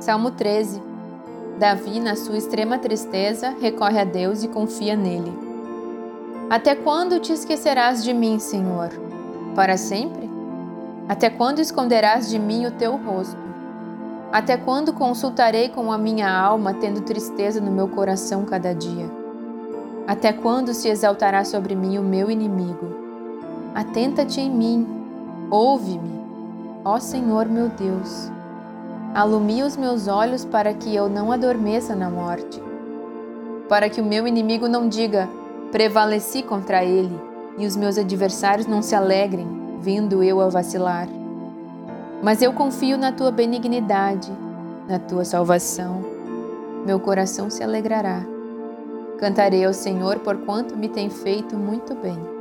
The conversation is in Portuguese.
Salmo 13. Davi, na sua extrema tristeza, recorre a Deus e confia nele. Até quando te esquecerás de mim, Senhor? Para sempre? Até quando esconderás de mim o teu rosto? Até quando consultarei com a minha alma, tendo tristeza no meu coração cada dia? Até quando se exaltará sobre mim o meu inimigo? Atenta-te em mim, ouve-me, ó Senhor meu Deus. Alumia os meus olhos para que eu não adormeça na morte. Para que o meu inimigo não diga, prevaleci contra ele, e os meus adversários não se alegrem, vindo eu a vacilar. Mas eu confio na tua benignidade, na tua salvação. Meu coração se alegrará. Cantarei ao Senhor por quanto me tem feito muito bem.